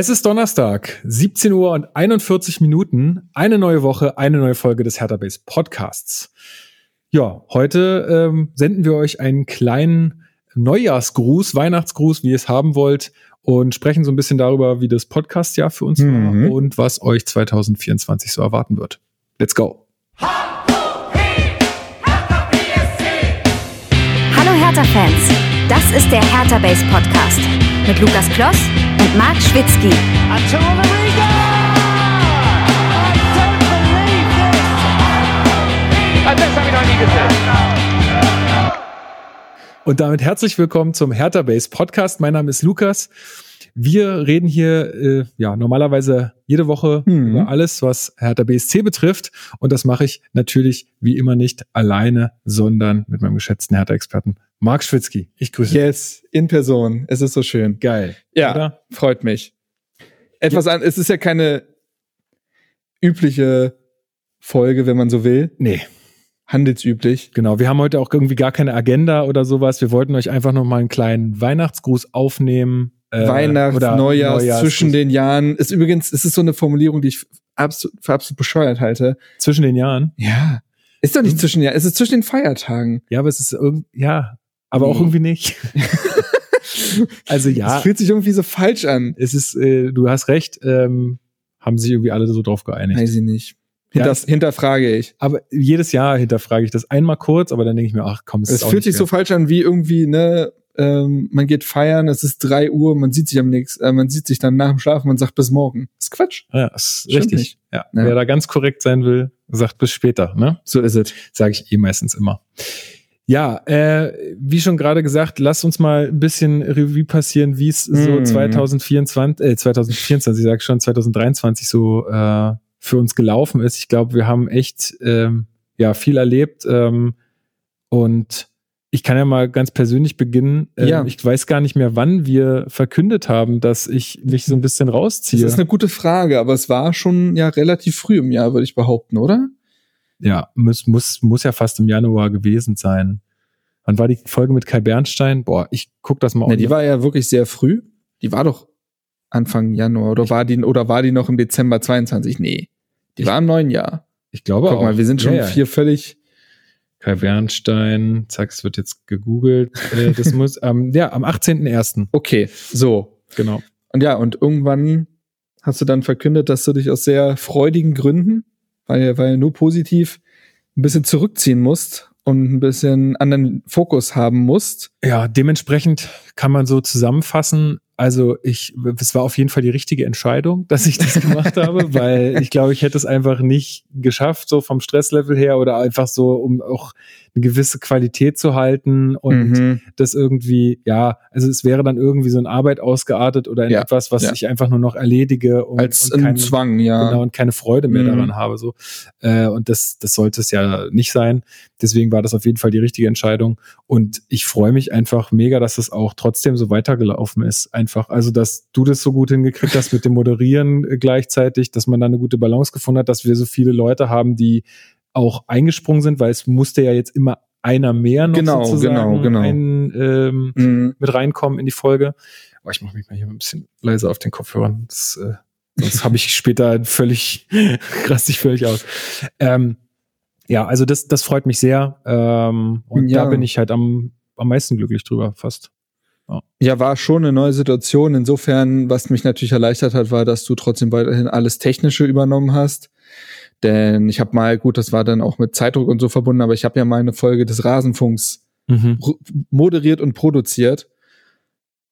Es ist Donnerstag, 17 Uhr und 41 Minuten. Eine neue Woche, eine neue Folge des Hertha Base Podcasts. Ja, heute ähm, senden wir euch einen kleinen Neujahrsgruß, Weihnachtsgruß, wie ihr es haben wollt, und sprechen so ein bisschen darüber, wie das Podcastjahr für uns Mhm. war und was euch 2024 so erwarten wird. Let's go. Hallo Hertha-Fans, das ist der Hertha Base Podcast mit Lukas Kloss und Marc Schwitzky. Und damit herzlich willkommen zum Hertha Base Podcast. Mein Name ist Lukas. Wir reden hier äh, ja normalerweise jede Woche Mhm. über alles, was Hertha BSC betrifft. Und das mache ich natürlich wie immer nicht alleine, sondern mit meinem geschätzten Hertha-Experten Marc Schwitzky. Ich grüße dich. Yes, in Person. Es ist so schön. Geil. Ja, Oder? freut mich. Etwas an, es ist ja keine übliche Folge, wenn man so will. Nee, Handelsüblich. genau. Wir haben heute auch irgendwie gar keine Agenda oder sowas. Wir wollten euch einfach noch mal einen kleinen Weihnachtsgruß aufnehmen. äh, Weihnachts-, oder Neujahrs, Neujahrsgruß. zwischen den Jahren. Ist übrigens, es ist so eine Formulierung, die ich absolut, für absolut bescheuert halte. zwischen den Jahren. Ja. Ist doch nicht Hm. zwischen den Jahren, es ist zwischen den Feiertagen. Ja, aber es ist irgendwie, ja, aber auch Nee. irgendwie nicht. also ja, Es fühlt sich irgendwie so falsch an. es ist, äh, du hast recht, ähm, haben sich irgendwie alle so drauf geeinigt. Weiß ich nicht. Ja. Hinters, hinterfrage ich. Aber jedes Jahr hinterfrage ich das einmal kurz, aber dann denke ich mir, ach komm, es, Es auch fühlt sich so wert. falsch an wie irgendwie, ne, ähm, man geht feiern, es ist drei Uhr, man sieht sich am nächsten, äh, man sieht sich dann nach dem Schlafen, man sagt bis morgen. Das ist Quatsch. Ja, ist Stimmt richtig. nicht. Ja. Ja. Wer da ganz korrekt sein will, sagt bis später, ne? So ist es. Sage ich eh meistens immer. Ja, äh, wie schon gerade gesagt, lasst uns mal ein bisschen Revue passieren, wie es so Mhm. 2024, äh, 2024, ich sag schon, 2023 so äh, für uns gelaufen ist. Ich glaube, wir haben echt ähm, ja viel erlebt ähm, und ich kann ja mal ganz persönlich beginnen. Ähm, Ja. Ich weiß gar nicht mehr, wann wir verkündet haben, dass ich mich so ein bisschen Das rausziehe. ist eine gute Frage, aber es war schon ja relativ früh im Jahr, würde ich behaupten, oder? Ja, muss, muss, muss ja fast im Januar gewesen sein. Wann war die Folge mit Kai Bernstein? Boah, ich guck das mal Ne, die war ja wirklich sehr früh. Die war doch Anfang Januar oder war die oder war die noch im Dezember 22? Nee. Die Ich- war im neuen Jahr. ich glaube Guck auch. mal, wir sind schon Ja, ja. vier völlig Kai Bernstein, zack, es wird jetzt gegoogelt. Äh, das muss, ähm, ja, am 18.01. okay. So. Genau. Und ja, und irgendwann hast du dann verkündet, dass du dich aus sehr freudigen Gründen, weil, weil nur positiv, ein bisschen zurückziehen musst und ein bisschen anderen Fokus haben musst. Ja, dementsprechend kann man so zusammenfassen. Also ich, es war auf jeden Fall die richtige Entscheidung, dass ich das gemacht habe, weil ich glaube, ich hätte es einfach nicht geschafft, so vom Stresslevel her oder einfach so, um auch eine gewisse Qualität zu halten und Mhm. das irgendwie, ja, also es wäre dann irgendwie so in Arbeit ausgeartet oder in Ja, etwas, was ja. ich einfach nur noch erledige und, Als und ein keine, Zwang, ja. genau, und keine Freude mehr Mhm. daran habe. So. Äh, und das, das sollte es ja nicht sein. Deswegen war das auf jeden Fall die richtige Entscheidung. Und ich freue mich einfach mega, dass es auch trotzdem so weitergelaufen ist. Einfach, also dass du das so gut hingekriegt hast mit dem Moderieren äh, gleichzeitig, dass man da eine gute Balance gefunden hat, dass wir so viele Leute haben, die auch eingesprungen sind, weil es musste ja jetzt immer einer mehr noch Genau, sozusagen genau, genau. Ein, ähm, Mhm. mit reinkommen in die Folge. Aber ich mache mich mal hier ein bisschen leiser auf den Kopfhörern. Das, äh, sonst habe ich später völlig, raste ich völlig aus. Ähm, ja, also das, das freut mich sehr. Ähm, und Ja. da bin ich halt am, am meisten glücklich drüber, fast. Ja, war schon eine neue Situation. Insofern, was mich natürlich erleichtert hat, war, dass du trotzdem weiterhin alles Technische übernommen hast. Denn ich habe mal, gut, das war dann auch mit Zeitdruck und so verbunden, aber ich habe ja mal eine Folge des Rasenfunks ru- moderiert und produziert.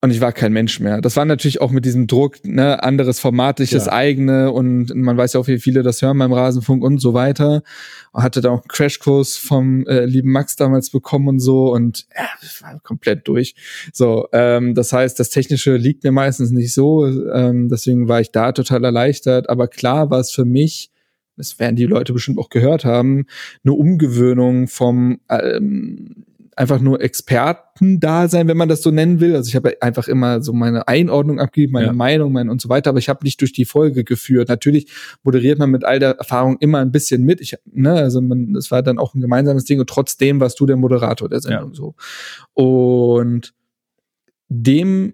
Und ich war kein Mensch mehr. Das war natürlich auch mit diesem Druck, ne, anderes Format, ich das Ja. eigene und man weiß ja auch, wie viele das hören beim Rasenfunk und so weiter. Und hatte da auch einen Crashkurs vom äh, lieben Max damals bekommen und so und ja, war komplett durch. So, ähm, das heißt, das Technische liegt mir meistens nicht so, ähm, deswegen war ich da total erleichtert. Aber klar war es für mich, das werden die Leute bestimmt auch gehört haben, eine Umgewöhnung vom ähm, einfach nur Experten da sein, wenn man das so nennen will. Also ich habe einfach immer so meine Einordnung abgegeben, meine Ja. Meinung, mein und so weiter, aber ich habe nicht durch die Folge geführt. Natürlich moderiert man mit all der Erfahrung immer ein bisschen mit. Ich, ne, also man, das war dann auch ein gemeinsames Ding und trotzdem warst du der Moderator der Sendung so. Und dem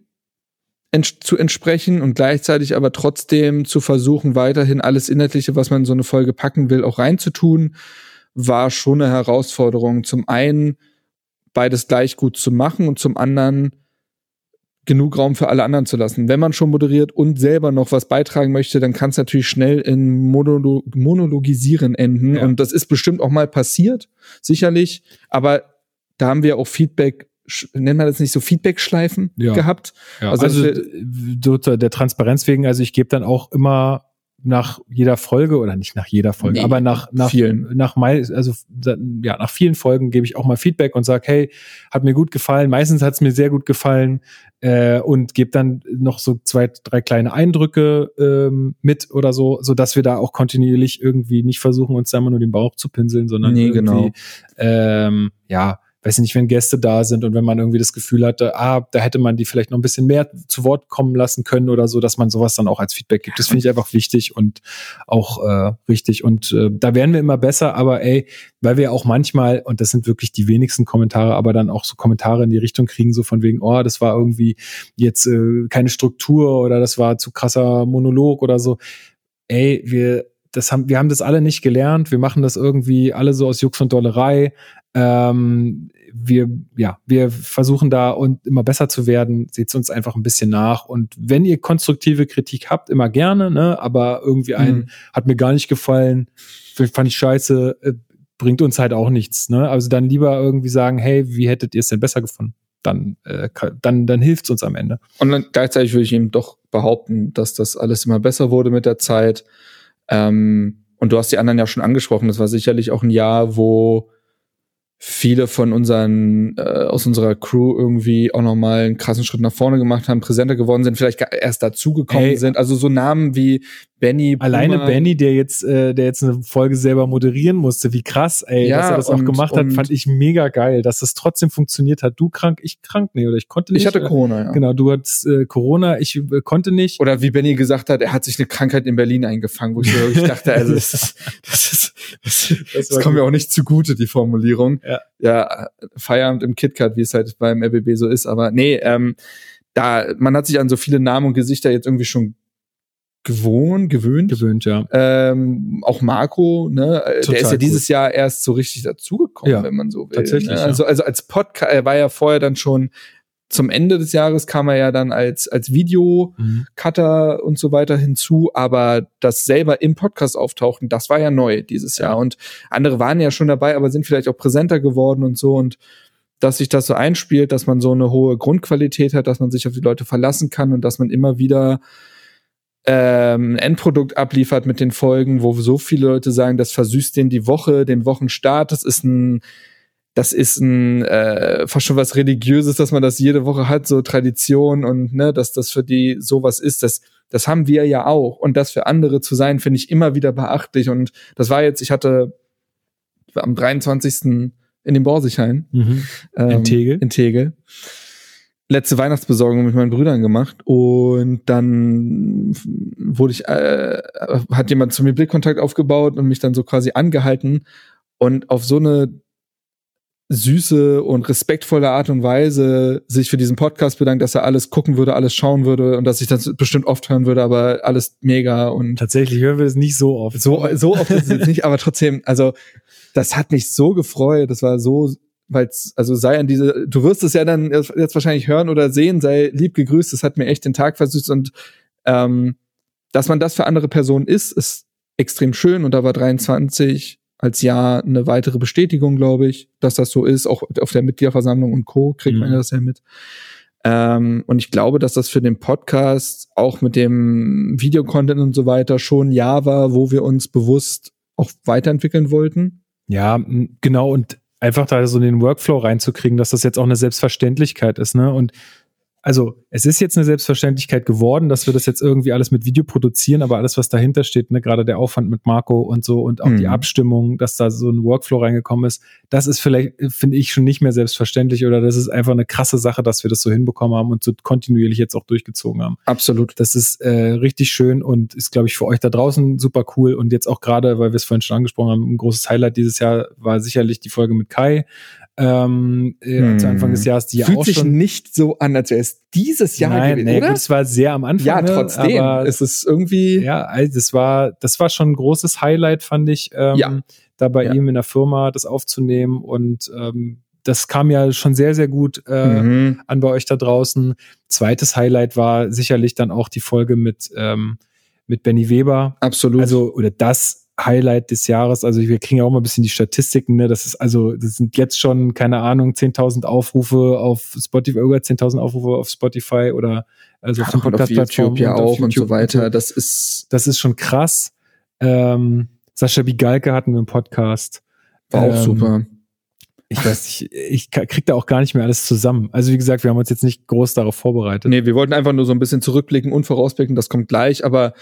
ents zu entsprechen und gleichzeitig aber trotzdem zu versuchen, weiterhin alles Inhaltliche, was man in so eine Folge packen will, auch reinzutun, war schon eine Herausforderung. Zum einen beides gleich gut zu machen und zum anderen genug Raum für alle anderen zu lassen. Wenn man schon moderiert und selber noch was beitragen möchte, dann kann es natürlich schnell in Monolo Monologisieren enden. Ja. Und das ist bestimmt auch mal passiert, sicherlich. Aber da haben wir auch Feedback, nennt man das nicht so Feedback-Schleifen Ja. gehabt. Ja, Also also, der Transparenz wegen, also ich gebe dann auch immer nach jeder Folge oder nicht nach jeder Folge, Nee, aber nach nach vielen. nach also ja nach vielen Folgen gebe ich auch mal Feedback und sage, hey, hat mir gut gefallen. Meistens hat es mir sehr gut gefallen äh, und gebe dann noch so zwei drei kleine Eindrücke ähm, mit oder so, so dass wir da auch kontinuierlich irgendwie nicht versuchen uns da immer nur den Bauch zu pinseln, sondern Nee, irgendwie genau. ähm, ja weiß nicht, wenn Gäste da sind und wenn man irgendwie das Gefühl hatte, ah, da hätte man die vielleicht noch ein bisschen mehr zu Wort kommen lassen können oder so, dass man sowas dann auch als Feedback gibt. Das finde ich einfach wichtig und auch äh, richtig. Und äh, da werden wir immer besser, aber ey, weil wir auch manchmal, und das sind wirklich die wenigsten Kommentare, aber dann auch so Kommentare in die Richtung kriegen, so von wegen, oh, das war irgendwie jetzt äh, keine Struktur oder das war zu krasser Monolog oder so. Ey, wir, das haben, wir haben das alle nicht gelernt. Wir machen das irgendwie alle so aus Jux und Dollerei. Ähm, wir, ja, wir versuchen da und immer besser zu werden. Seht uns einfach ein bisschen nach. Und wenn ihr konstruktive Kritik habt, immer gerne, ne? Aber irgendwie ein, Mhm. hat mir gar nicht gefallen, fand ich scheiße, äh, bringt uns halt auch nichts, ne? Also dann lieber irgendwie sagen, hey, wie hättet ihr es denn besser gefunden? Dann, äh, dann, dann hilft's uns am Ende. Und dann gleichzeitig würde ich eben doch behaupten, dass das alles immer besser wurde mit der Zeit. Ähm, und du hast die anderen ja schon angesprochen. Das war sicherlich auch ein Jahr, wo viele von unseren äh, aus unserer Crew irgendwie auch noch mal einen krassen Schritt nach vorne gemacht haben, präsenter geworden sind, vielleicht erst dazugekommen sind. Also so Namen wie Benny, Alleine Boomer, Benny, der jetzt, äh, der jetzt eine Folge selber moderieren musste, wie krass, ey, Ja, dass er das auch und- gemacht hat, fand ich mega geil, dass das trotzdem funktioniert hat. Du krank, ich krank, nee, oder ich konnte nicht. Ich hatte oder? Corona, ja. Genau, du hattest äh, Corona, ich äh, konnte nicht. Oder wie Benny gesagt hat, er hat sich eine Krankheit in Berlin eingefangen, wo ich, wirklich dachte, also das ist, das ist, das, das, war kommt mir auch nicht zugute, die Formulierung. Ja. ja, Feierabend im KitKat, wie es halt beim RBB so ist, aber nee, ähm, da, man hat sich an so viele Namen und Gesichter jetzt irgendwie schon gewohnt, gewöhnt. gewöhnt, ja. Ähm, auch Marco, ne, äh, der Total ist ja dieses Jahr erst so richtig dazugekommen, Ja, wenn man so will. tatsächlich, Ne? Also, also als Podcast, er war ja vorher dann schon zum Ende des Jahres kam er ja dann als, als Video Mhm. Und so weiter hinzu, aber das selber im Podcast auftauchen, das war ja neu dieses Jahr. Und andere waren ja schon dabei, aber sind vielleicht auch präsenter geworden und so. Und dass sich das so einspielt, dass man so eine hohe Grundqualität hat, dass man sich auf die Leute verlassen kann und dass man immer wieder ähm, ein Endprodukt abliefert mit den Folgen, wo so viele Leute sagen, das versüßt denen die Woche, den Wochenstart, das ist ein das ist ein äh, fast schon was religiöses, dass man das jede Woche hat, so Tradition und ne, dass das für die sowas ist, das das haben wir ja auch und das für andere zu sein, finde ich immer wieder beachtlich und das war jetzt, ich hatte am 23. in dem Borsighain Mhm. ähm, In Tegel? in Tegel letzte Weihnachtsbesorgung mit meinen Brüdern gemacht und dann wurde ich äh, hat jemand zu mir Blickkontakt aufgebaut und mich dann so quasi angehalten und auf so eine süße und respektvolle Art und Weise sich für diesen Podcast bedankt, dass er alles gucken würde, alles schauen würde und dass ich das bestimmt oft hören würde, aber alles mega und Tatsächlich hören wir das nicht so oft. so, so oft ist es jetzt nicht, aber trotzdem, also das hat mich so gefreut. Das war so, weil also sei an diese, du wirst es ja dann jetzt wahrscheinlich hören oder sehen, sei lieb gegrüßt. Das hat mir echt den Tag versüßt und ähm, dass man das für andere Personen ist, ist extrem schön und da war 23 als Jahr eine weitere Bestätigung, glaube ich, dass das so ist. Auch auf der Mitgliederversammlung und Co. kriegt man Mhm. ja das ja mit. Ähm, und ich glaube, dass das für den Podcast auch mit dem Videocontent und so weiter schon ein Jahr war, wo wir uns bewusst auch weiterentwickeln wollten. Ja, genau. Und einfach da so in den Workflow reinzukriegen, dass das jetzt auch eine Selbstverständlichkeit ist, ne? Und also es ist jetzt eine Selbstverständlichkeit geworden, dass wir das jetzt irgendwie alles mit Video produzieren, aber alles, was dahinter steht, ne, gerade der Aufwand mit Marco und so und auch die Mhm. Abstimmung, dass da so ein Workflow reingekommen ist, das ist vielleicht, äh, finde ich, schon nicht mehr selbstverständlich oder das ist einfach eine krasse Sache, dass wir das so hinbekommen haben und so kontinuierlich jetzt auch durchgezogen haben. Absolut. Das ist äh, richtig schön und ist, glaube ich, für euch da draußen super cool. Und jetzt auch gerade, weil wir es vorhin schon angesprochen haben, ein großes Highlight dieses Jahr war sicherlich die Folge mit Kai. Ähm, äh, zu Anfang des Jahres, die ja Hm. Fühlt auch sich schon nicht so an, als wäre es dieses Jahr Nein, gewesen, nee, oder? gut, es war sehr am Anfang. ja, ne, trotzdem. aber es ist irgendwie. ja, also das war, das war schon ein großes Highlight, fand ich, ähm, Ja. da bei Ja. ihm in der Firma das aufzunehmen und ähm, das kam ja schon sehr, sehr gut äh, Mhm. an bei euch da draußen. Zweites Highlight war sicherlich dann auch die Folge mit, ähm, mit Benny Weber. Absolut. Also, oder das Highlight des Jahres. Also, wir kriegen ja auch mal ein bisschen die Statistiken, ne? Das ist also, das sind jetzt schon, keine Ahnung, 10.000 Aufrufe auf Spotify, über 10.000 Aufrufe auf Spotify oder also auf und auf Podcast-Plattformen YouTube ja und auf auch und so YouTube weiter. Das ist Das ist schon krass. Ähm, Sascha Bigalke hatten wir im Podcast. war auch Ähm, super. Ich weiß nicht, ich krieg da auch gar nicht mehr alles zusammen. Also wie gesagt, wir haben uns jetzt nicht groß darauf vorbereitet. Nee, wir wollten einfach nur so ein bisschen zurückblicken und vorausblicken, das kommt gleich, aber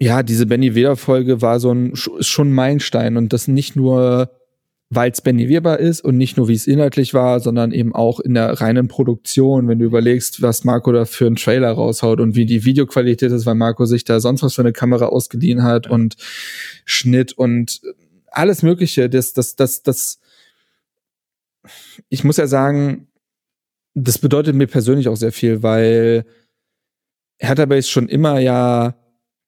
ja, diese Benny Weber Folge war so ein ist schon ein Meilenstein und das nicht nur weil es Benny Weber ist und nicht nur wie es inhaltlich war, sondern eben auch in der reinen Produktion, wenn du überlegst, was Marco da für einen Trailer raushaut und wie die Videoqualität ist, weil Marco sich da sonst was für eine Kamera ausgeliehen hat und Schnitt und alles Mögliche, das, das, das, das, ich muss ja sagen, das bedeutet mir persönlich auch sehr viel, weil Hertha Base schon immer ja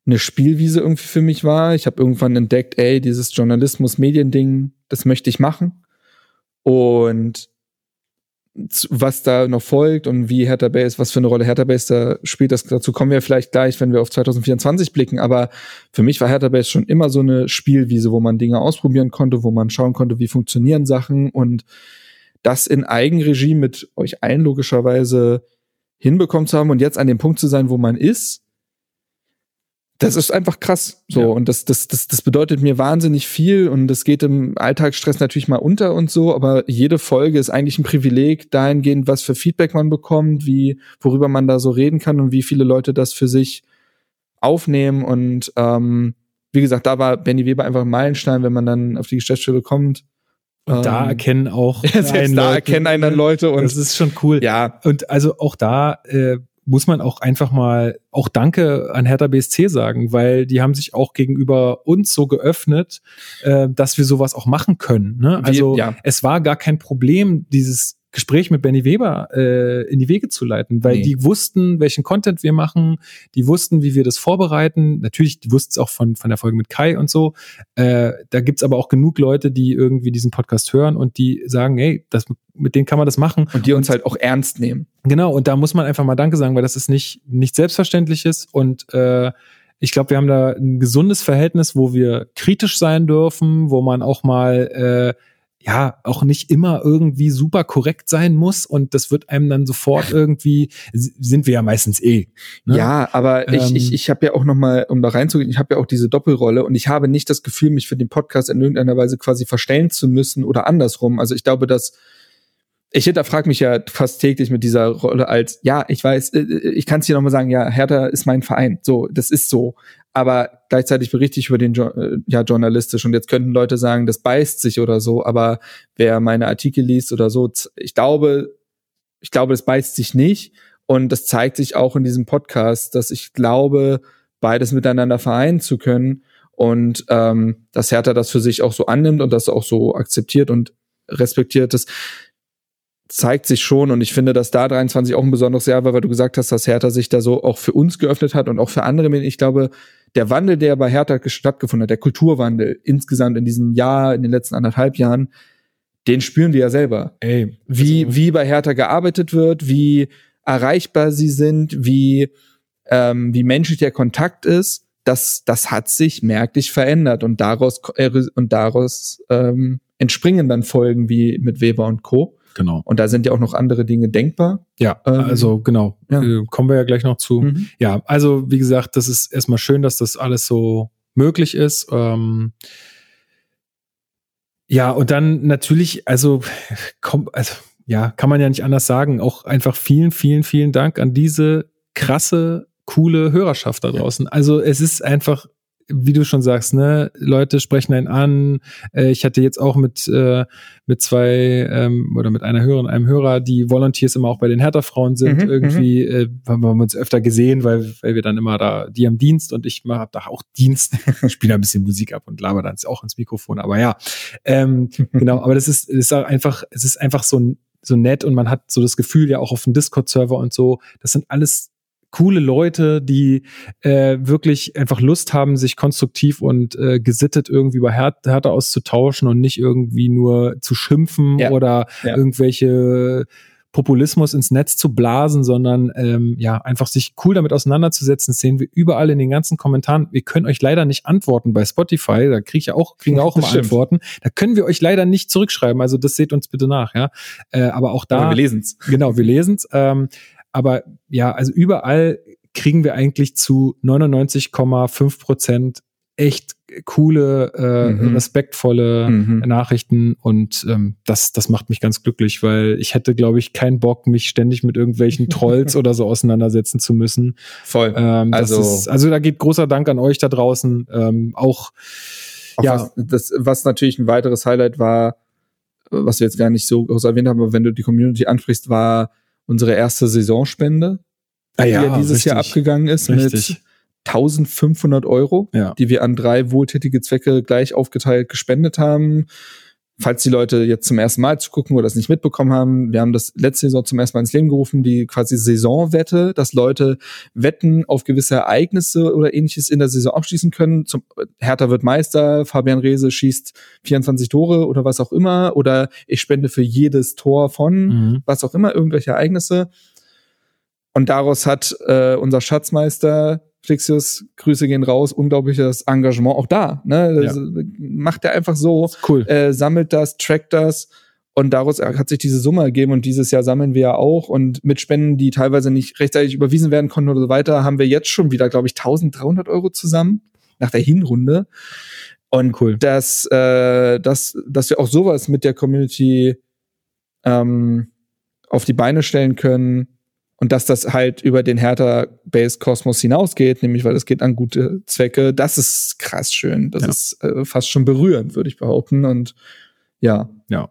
eine Spielwiese irgendwie für mich war. Ich habe irgendwann entdeckt, ey, dieses Journalismus-Medien-Ding, das möchte ich machen. Und was da noch folgt und wie Hertha Base, was für eine Rolle Hertha Base da spielt, das, dazu kommen wir vielleicht gleich, wenn wir auf 2024 blicken. Aber für mich war Hertha Base schon immer so eine Spielwiese, wo man Dinge ausprobieren konnte, wo man schauen konnte, wie funktionieren Sachen und das in Eigenregie mit euch allen logischerweise hinbekommen zu haben und jetzt an dem Punkt zu sein, wo man ist, das ist einfach krass. So. Ja. Und das, das, das, das bedeutet mir wahnsinnig viel und das geht im Alltagsstress natürlich mal unter und so, aber jede Folge ist eigentlich ein Privileg, dahingehend, was für Feedback man bekommt, wie, worüber man da so reden kann und wie viele Leute das für sich aufnehmen. Und ähm, wie gesagt, da war Benny Weber einfach ein Meilenstein, wenn man dann auf die Geschäftsstelle kommt. Und da Ähm, erkennen auch Selbst einen da Leuten- erkennen einen dann Leute und das ist schon cool. ja, Und also auch da äh, muss man auch einfach mal auch Danke an Hertha BSC sagen, weil die haben sich auch gegenüber uns so geöffnet, äh, dass wir sowas auch machen können. Ne? Also ja. es war gar kein Problem, dieses Gespräch mit Benny Weber äh, in die Wege zu leiten, weil Nee. die wussten, welchen Content wir machen, die wussten, wie wir das vorbereiten. Natürlich, die wussten es auch von, von der Folge mit Kai und so. Äh, da gibt's aber auch genug Leute, die irgendwie diesen Podcast hören und die sagen, hey, das, mit denen kann man das machen. und die uns halt auch ernst nehmen. Genau, und da muss man einfach mal Danke sagen, weil das ist nicht, nicht selbstverständliches und äh, ich glaube, wir haben da ein gesundes Verhältnis, wo wir kritisch sein dürfen, wo man auch mal äh, ja auch nicht immer irgendwie super korrekt sein muss und das wird einem dann sofort irgendwie sind wir ja meistens eh. ne? Ja, aber ich, Ähm, ich, ich habe ja auch noch mal, um da reinzugehen, ich habe ja auch diese Doppelrolle und ich habe nicht das Gefühl, mich für den Podcast in irgendeiner Weise quasi verstellen zu müssen oder andersrum. Also ich glaube, dass ich hinterfrage mich ja fast täglich mit dieser Rolle als, ja, ich weiß, äh, ich kann es dir noch mal sagen, ja, Hertha ist mein Verein, so, das ist so. Aber gleichzeitig berichte ich über den, Jo- äh, ja, journalistisch und jetzt könnten Leute sagen, das beißt sich oder so, aber wer meine Artikel liest oder so, ich glaube, ich glaube, es beißt sich nicht. Und das zeigt sich auch in diesem Podcast, dass ich glaube, beides miteinander vereinen zu können und ähm, dass Hertha das für sich auch so annimmt und das auch so akzeptiert und respektiert. Das zeigt sich schon und ich finde, dass da 23 auch ein besonderes Jahr war, weil du gesagt hast, dass Hertha sich da so auch für uns geöffnet hat und auch für andere. Ich glaube, der Wandel, der bei Hertha stattgefunden hat, der Kulturwandel insgesamt in diesem Jahr, in den letzten anderthalb Jahren, den spüren wir ja selber Ey, wie, also, wie bei Hertha gearbeitet wird, wie erreichbar sie sind, wie, ähm, wie menschlich der Kontakt ist, das, das hat sich merklich verändert und daraus, äh, und daraus ähm, entspringen dann Folgen wie mit Weber und Co. genau. Und da sind ja auch noch andere Dinge denkbar. Ja, Ähm, also genau. ja. Äh, kommen wir ja gleich noch zu. Ja, also wie gesagt, das ist erstmal schön, dass das alles so möglich ist. Ähm, ja, und dann natürlich, also, komm, also, ja, kann man ja nicht anders sagen. Auch einfach vielen, vielen, vielen Dank an diese krasse, coole Hörerschaft da draußen. Also es ist einfach wie du schon sagst, ne, Leute sprechen einen an. Äh, ich hatte jetzt auch mit, äh, mit zwei ähm, oder mit einer Hörerin, einem Hörer, die Volunteers immer auch bei den Hertha-Frauen sind. Mhm, Irgendwie äh, haben wir uns öfter gesehen, weil, weil wir dann immer da, die haben Dienst und ich mache da auch Dienst, spiele ein bisschen Musik ab und laber dann auch ins Mikrofon. Aber ja, ähm, genau, aber das ist, das ist einfach, es ist einfach so, so nett und man hat so das Gefühl ja auch auf dem Discord-Server und so, das sind alles coole Leute, die äh, wirklich einfach Lust haben, sich konstruktiv und äh, gesittet irgendwie über Her Härte auszutauschen und nicht irgendwie nur zu schimpfen Ja. oder Ja. irgendwelche Populismus ins Netz zu blasen, sondern ähm, ja, einfach sich cool damit auseinanderzusetzen, das sehen wir überall in den ganzen Kommentaren. Wir können euch leider nicht antworten bei Spotify, da krieg ich ja auch, kriegen wir auch immer. Antworten. Da können wir euch leider nicht zurückschreiben, also das seht uns bitte nach, ja. Äh, aber auch da. Aber wir lesen's. Genau, wir lesen's. Ähm, aber ja, also überall kriegen wir eigentlich zu 99,5 Prozent echt coole, äh, Mhm. respektvolle Mhm. Nachrichten und ähm, das, das macht mich ganz glücklich, weil ich hätte, glaube ich, keinen Bock, mich ständig mit irgendwelchen Trolls oder so auseinandersetzen zu müssen. Voll. Ähm, das Also- ist, also da geht großer Dank an euch da draußen. Ähm, auch Auch ja. was, das, was natürlich ein weiteres Highlight war, was wir jetzt gar nicht so groß erwähnt haben, aber wenn du die Community ansprichst, war unsere erste Saisonspende, ah, die ja dieses Jahr richtig. abgegangen ist Richtig. mit 1500 Euro, Ja. die wir an drei wohltätige Zwecke gleich aufgeteilt gespendet haben. Falls die Leute jetzt zum ersten Mal zugucken oder das nicht mitbekommen haben, wir haben das letzte Saison zum ersten Mal ins Leben gerufen, die quasi Saisonwette, dass Leute Wetten auf gewisse Ereignisse oder ähnliches in der Saison abschließen können. Zum, Hertha wird Meister, Fabian Reese schießt 24 Tore oder was auch immer, oder ich spende für jedes Tor von Mhm. was auch immer, irgendwelche Ereignisse. Und daraus hat äh, unser Schatzmeister Flixius, Grüße gehen raus, unglaubliches Engagement auch da. Ne? Das Macht er einfach so, Cool. äh, sammelt das, trackt das und daraus hat sich diese Summe ergeben und dieses Jahr sammeln wir ja auch und mit Spenden, die teilweise nicht rechtzeitig überwiesen werden konnten oder so weiter, haben wir jetzt schon wieder, glaube ich, 1300 Euro zusammen nach der Hinrunde. Und Cool. dass, äh, dass, dass wir auch sowas mit der Community ähm, auf die Beine stellen können und dass das halt über den Hertha Base Kosmos hinausgeht, nämlich weil es geht an gute Zwecke. Das ist krass schön. Das Ja. ist äh, fast schon berührend, würde ich behaupten. Und ja, Ja.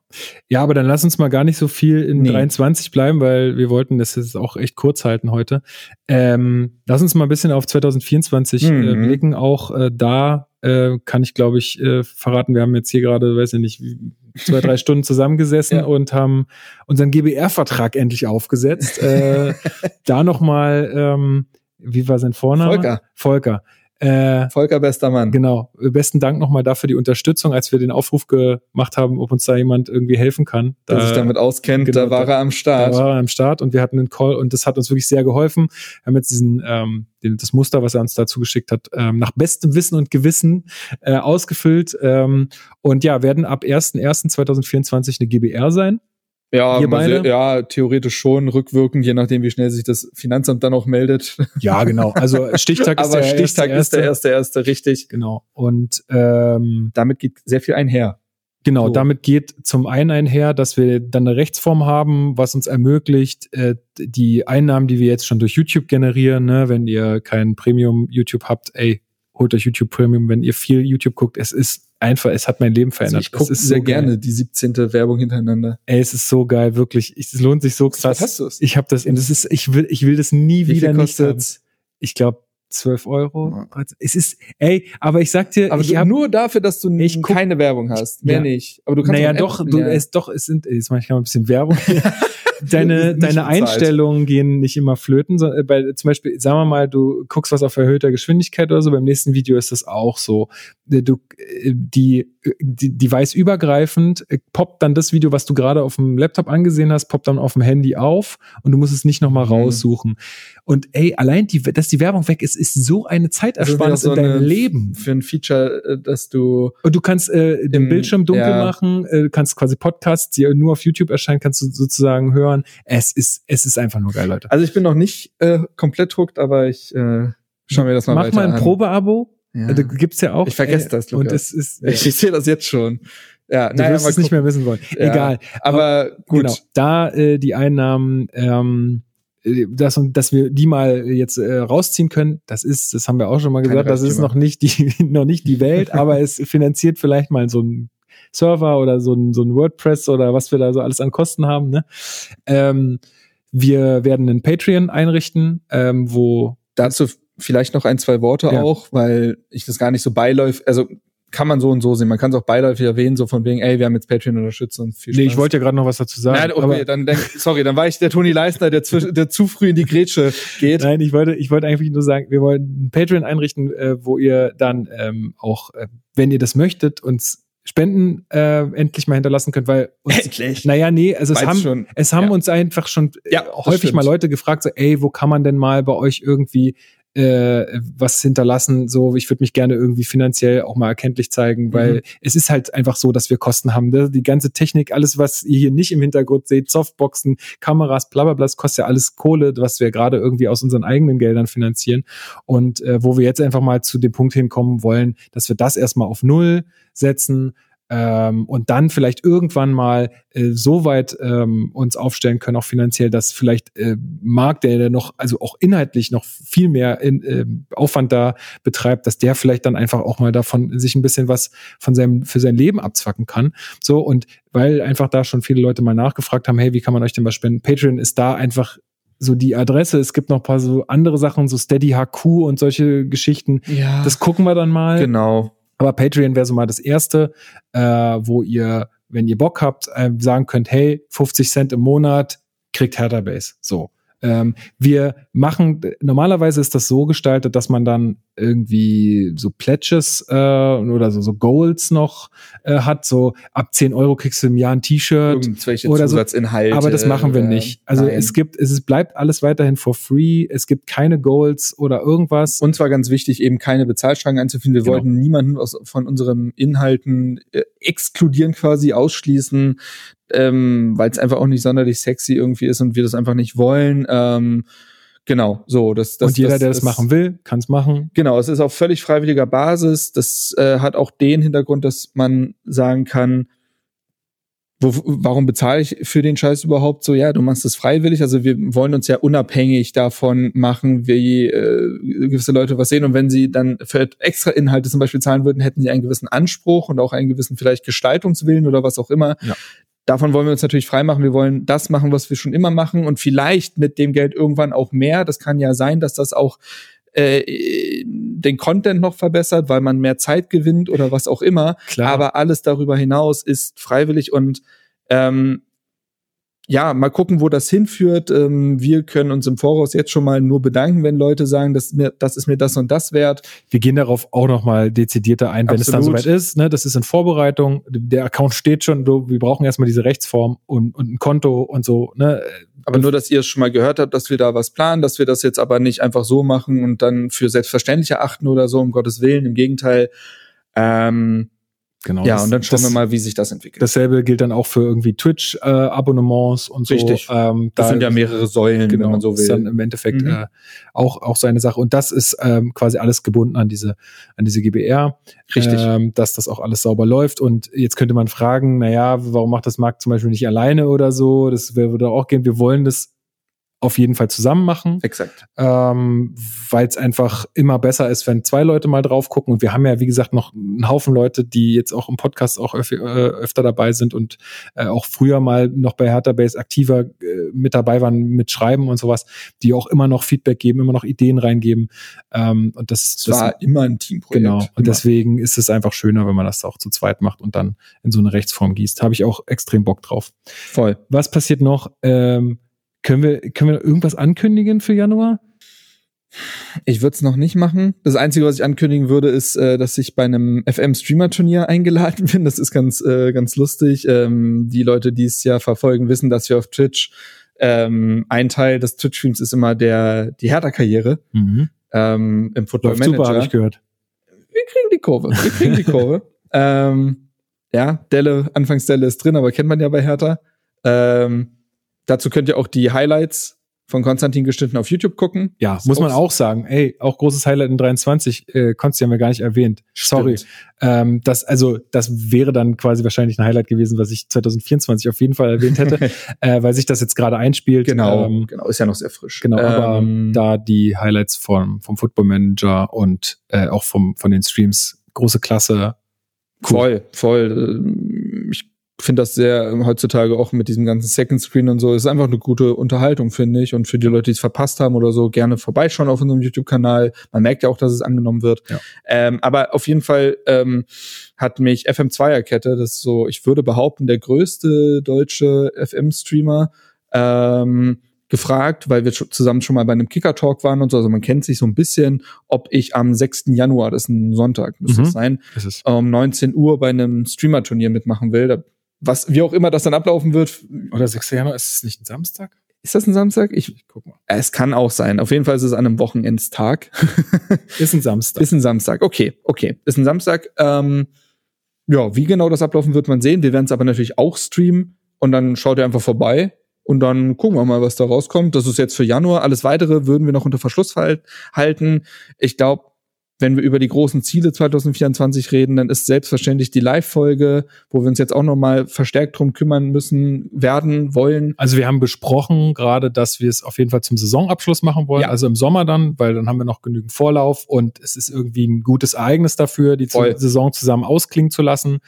Ja, aber dann lass uns mal gar nicht so viel in Nee. 23 bleiben, weil wir wollten das jetzt auch echt kurz halten heute. Ähm, lass uns mal ein bisschen auf 2024 äh, Mhm. blicken. Auch äh, da äh, kann ich, glaube ich, äh, verraten, wir haben jetzt hier gerade, weiß ich nicht, wie- zwei, drei Stunden zusammengesessen Ja. und haben unseren GBR-Vertrag endlich aufgesetzt. äh, da nochmal, ähm, wie war sein Vorname? Volker. Volker. Äh, Volker bester Mann. Genau. Besten Dank nochmal dafür die Unterstützung, als wir den Aufruf gemacht haben, ob uns da jemand irgendwie helfen kann. Der sich damit auskennt, genau, da war da- er am Da Start. war er am Start und wir hatten einen Call und das hat uns wirklich sehr geholfen. Wir haben jetzt diesen, ähm, den, das Muster, was er uns dazu geschickt hat, ähm, nach bestem Wissen und Gewissen äh, ausgefüllt. Ähm, und ja, werden ab 1.1.2024 eine GBR sein. Ja, man ja, theoretisch schon rückwirkend, je nachdem, wie schnell sich das Finanzamt dann auch meldet. Ja, genau. Also Stichtag ist der Stichtag erste, ist der erste, erste, richtig. Genau. Und ähm, Damit geht sehr viel einher. Genau, So. damit geht zum einen einher, dass wir dann eine Rechtsform haben, was uns ermöglicht, äh, die Einnahmen, die wir jetzt schon durch YouTube generieren, ne, wenn ihr kein Premium YouTube habt, ey, holt euch YouTube Premium, wenn ihr viel YouTube guckt, es ist einfach, es hat mein Leben Also verändert. ich gucke es ist sehr so geil. gerne die 17. Werbung hintereinander. Ey, es ist so geil, wirklich. Ich- Es lohnt sich so krass. hast du's? Ich habe das, und das ist, ich will, ich will das nie Wie wieder nicht haben. Ich glaube 12 Euro. Ja. 13. Es ist, ey, aber ich sag dir, Aber ich hab, nur dafür, dass du Ich guck- keine Werbung hast. Mehr Ja. nicht. Aber du kannst naja, doch, du, ja. es doch, es sind, jetzt mache ich mal ein bisschen Werbung. deine, deine. Einstellungen gehen nicht immer flöten. So, äh, bei, zum Beispiel, sagen wir mal, du guckst was auf erhöhter Geschwindigkeit oder so, beim nächsten Video ist das auch so. Äh, Du, äh, die, die device-übergreifend poppt dann das Video, was du gerade auf dem Laptop angesehen hast, poppt dann auf dem Handy auf und du musst es nicht nochmal Mhm. raussuchen. Und ey, allein die, dass die Werbung weg ist, ist so eine Zeitersparnis Also in wieder so deinem eine- Leben. Für ein Feature, dass du Und du kannst äh, den Im- Bildschirm dunkel ja. machen, äh, kannst quasi Podcasts, die nur auf YouTube erscheinen, kannst du sozusagen hören. Es ist, es ist einfach nur geil, Leute. Also ich bin noch nicht äh, komplett hooked, aber ich äh, schau mir das mal Mach weiter mal ein an. Probeabo. Ja. Da gibt's ja auch. Ich vergesse äh, das, Und Lukas. es ist, Ich, ich sehe das jetzt schon. Ja, du naja, wirst es nicht mehr wissen wollen. Ja. Egal. Aber gut. Genau. Da äh, die Einnahmen ähm, äh, dass, dass wir die mal jetzt äh, rausziehen können, das ist, das haben wir auch schon mal Keine gesagt, das ist noch nicht die, noch nicht die Welt, aber es finanziert vielleicht mal so ein Server oder so ein, so ein WordPress oder was wir da so alles an Kosten haben. Ne? Ähm, wir werden einen Patreon einrichten, ähm, wo Dazu vielleicht noch ein, zwei Worte Ja. auch, weil ich das gar nicht so beiläufig, also kann man so und so sehen. Man kann es auch beiläufig erwähnen, so von wegen, ey, wir haben jetzt Patreon unterstützt und viel Nee, Spaß. ich wollte ja gerade noch was dazu sagen. Nein, okay, dann denk, sorry, dann war ich der Toni Leisner, der, zwisch- der zu früh in die Grätsche geht. Nein, ich wollte, ich wollte eigentlich nur sagen, wir wollen ein Patreon einrichten, äh, wo ihr dann ähm, auch, äh, wenn ihr das möchtet, uns Spenden äh, endlich mal hinterlassen könnt, weil uns, Endlich. naja, nee, also es Weiß haben, schon. es haben Ja. uns einfach schon äh, Ja, häufig mal Leute gefragt, so, ey, wo kann man denn mal bei euch irgendwie äh, was hinterlassen, so ich würde mich gerne irgendwie finanziell auch mal erkenntlich zeigen, weil Mhm. es ist halt einfach so, dass wir Kosten haben. Ne? Die ganze Technik, alles, was ihr hier nicht im Hintergrund seht, Softboxen, Kameras, bla bla bla, das kostet ja alles Kohle, was wir gerade irgendwie aus unseren eigenen Geldern finanzieren. Und äh, wo wir jetzt einfach mal zu dem Punkt hinkommen wollen, dass wir das erstmal auf Null setzen, ähm, und dann vielleicht irgendwann mal äh, so weit ähm, uns aufstellen können, auch finanziell, dass vielleicht äh, der, der noch, also auch inhaltlich noch viel mehr in, äh, Aufwand da betreibt, dass der vielleicht dann einfach auch mal davon sich ein bisschen was von seinem, für sein Leben abzwacken kann. So, und weil einfach da schon viele Leute mal nachgefragt haben, hey, wie kann man euch denn was spenden? Patreon ist da einfach so die Adresse. Es gibt noch ein paar so andere Sachen, so Steady HQ und solche Geschichten. Ja, Das gucken wir dann mal. genau. Aber Patreon wäre so mal das erste, äh, wo ihr, wenn ihr Bock habt, äh, sagen könnt, hey, 50 Cent im Monat kriegt Hertha Base. So. Ähm, wir machen, normalerweise ist das so gestaltet, dass man dann irgendwie so Pledges äh, oder so, so Goals noch äh, hat. So ab 10 Euro kriegst du im Jahr ein T-Shirt. Oder so. Zusatzinhalte. Aber das machen wir äh, nicht. Also nein. es gibt, es bleibt alles weiterhin for free. Es gibt keine Goals oder irgendwas. Uns war ganz wichtig, eben keine Bezahlschranken einzuführen. Wir Genau. wollten niemanden aus, von unseren Inhalten äh, exkludieren, quasi ausschließen, ähm, weil es einfach auch nicht sonderlich sexy irgendwie ist und wir das einfach nicht wollen. Ähm, genau, so. Das, das, und jeder, der das, machen will, kann es machen. Genau, es ist auf völlig freiwilliger Basis. Das äh, hat auch den Hintergrund, dass man sagen kann, wo, warum bezahle ich für den Scheiß überhaupt so? Ja, du machst es freiwillig. Also wir wollen uns ja unabhängig davon machen, wie äh, gewisse Leute was sehen. Und wenn sie dann für extra Inhalte zum Beispiel zahlen würden, hätten sie einen gewissen Anspruch und auch einen gewissen vielleicht Gestaltungswillen oder was auch immer. Ja. Davon wollen wir uns natürlich freimachen. Wir wollen das machen, was wir schon immer machen und vielleicht mit dem Geld irgendwann auch mehr. Das kann ja sein, dass das auch äh, den Content noch verbessert, weil man mehr Zeit gewinnt oder was auch immer. Klar. Aber alles darüber hinaus ist freiwillig und ähm, ja, mal gucken, wo das hinführt. Ähm, wir können uns im Voraus jetzt schon mal nur bedanken, wenn Leute sagen, das, mir, das ist mir das und das wert. Wir gehen darauf auch noch mal dezidierter ein, wenn es dann soweit ist. Ne? Das ist in Vorbereitung. Der Account steht schon. Du, wir brauchen erstmal diese Rechtsform und, und ein Konto und so. Ne? Aber nur, dass ihr es schon mal gehört habt, dass wir da was planen, dass wir das jetzt aber nicht einfach so machen und dann für selbstverständlich erachten oder so, um Gottes Willen. Im Gegenteil. Ähm, Genau. ja, das- und dann schauen das, wir mal, wie sich das entwickelt. Dasselbe gilt dann auch für irgendwie Twitch-Abonnements und so. Richtig. Ähm, das da- sind ja mehrere Säulen, genau, wenn man so Ist dann will. im Endeffekt Mhm. äh, auch auch seine Sache. Und das ist ähm, quasi alles gebunden an diese an diese GBR. Richtig. ähm, dass das auch alles sauber läuft. Und jetzt könnte man fragen, naja, warum macht das Markt zum Beispiel nicht alleine oder so? Das würde auch gehen. Wir wollen das auf jeden Fall zusammen machen, Exakt. ähm, weil es einfach immer besser ist, wenn zwei Leute mal drauf gucken. Und wir haben ja, wie gesagt, noch einen Haufen Leute, die jetzt auch im Podcast auch öf äh, öfter dabei sind und äh, auch früher mal noch bei Hertha Base aktiver äh, mit dabei waren, mit Schreiben und sowas, die auch immer noch Feedback geben, immer noch Ideen reingeben. Ähm, und das, das war immer ein Teamprojekt. Genau. Und Immer. deswegen ist es einfach schöner, wenn man das auch zu zweit macht und dann in so eine Rechtsform gießt. Habe ich auch extrem Bock drauf. Voll. Was passiert noch? Ähm, können wir, können wir irgendwas ankündigen für Januar? Ich würde es noch nicht machen. Das Einzige, was ich ankündigen würde, ist, äh, dass ich bei einem FM-Streamer-Turnier eingeladen bin. Das ist ganz, äh, ganz lustig. Ähm, die Leute, die es ja verfolgen, wissen, dass wir auf Twitch ähm, ein Teil des Twitch-Streams ist immer der die Hertha-Karriere ähm, im Football Läuft super, habe Manager. ich gehört. wir kriegen die Kurve. Wir kriegen die Kurve. ähm, ja, Delle, Anfangsdelle ist drin, aber kennt man ja bei Hertha. Ähm, dazu könnt ihr auch die Highlights von Konstantin geschnitten auf YouTube gucken. Ja, Ist muss man auch- sagen. Ey, auch großes Highlight in 23, äh, Konsti haben wir gar nicht erwähnt. Sorry. Stimmt. Ähm, das, also, das wäre dann quasi wahrscheinlich ein Highlight gewesen, was ich 2024 auf jeden Fall erwähnt hätte, äh, weil sich das jetzt gerade einspielt. Genau, Ähm, genau, ist ja noch sehr frisch. Genau, aber Ähm, da die Highlights vom, vom Football Manager und äh, auch vom, von den Streams, große Klasse. Voll, voll. Ich finde das sehr ähm, heutzutage auch mit diesem ganzen Second Screen und so. ist einfach eine gute Unterhaltung, finde ich. Und für die Leute, die es verpasst haben oder so, gerne vorbeischauen auf unserem YouTube-Kanal. Man merkt ja auch, dass es angenommen wird. Ja. Ähm, aber auf jeden Fall ähm, hat mich FM2er-Kette, das ist so, ich würde behaupten, der größte deutsche FM-Streamer, ähm, gefragt, weil wir zusammen schon mal bei einem Kicker-Talk waren und so, also man kennt sich so ein bisschen, ob ich am 6. Januar, das ist ein Sonntag, müsste Mhm. es sein, um 19 Uhr bei einem Streamer-Turnier mitmachen will. Da, was, wie auch immer das dann ablaufen wird. oder 6. Januar, ist es nicht ein Samstag? Ist das ein Samstag? Ich, Ich guck mal. es kann auch sein. Auf jeden Fall ist es an einem Wochenendstag. Ist ein Samstag. ist ein Samstag. Okay, okay. Ist ein Samstag. Ähm, ja, wie genau das ablaufen wird man sehen. Wir werden es aber natürlich auch streamen und dann schaut ihr einfach vorbei und dann gucken wir mal, was da rauskommt. Das ist jetzt für Januar. Alles weitere würden wir noch unter Verschluss verhal- halten. Ich glaube, wenn wir über die großen Ziele 2024 reden, dann ist selbstverständlich die Live-Folge, wo wir uns jetzt auch noch mal verstärkt drum kümmern müssen, werden, wollen. Also wir haben besprochen gerade, dass wir es auf jeden Fall zum Saisonabschluss machen wollen, Ja. also im Sommer dann, weil dann haben wir noch genügend Vorlauf und es ist irgendwie ein gutes Ereignis dafür, die Voll. Saison zusammen ausklingen zu lassen.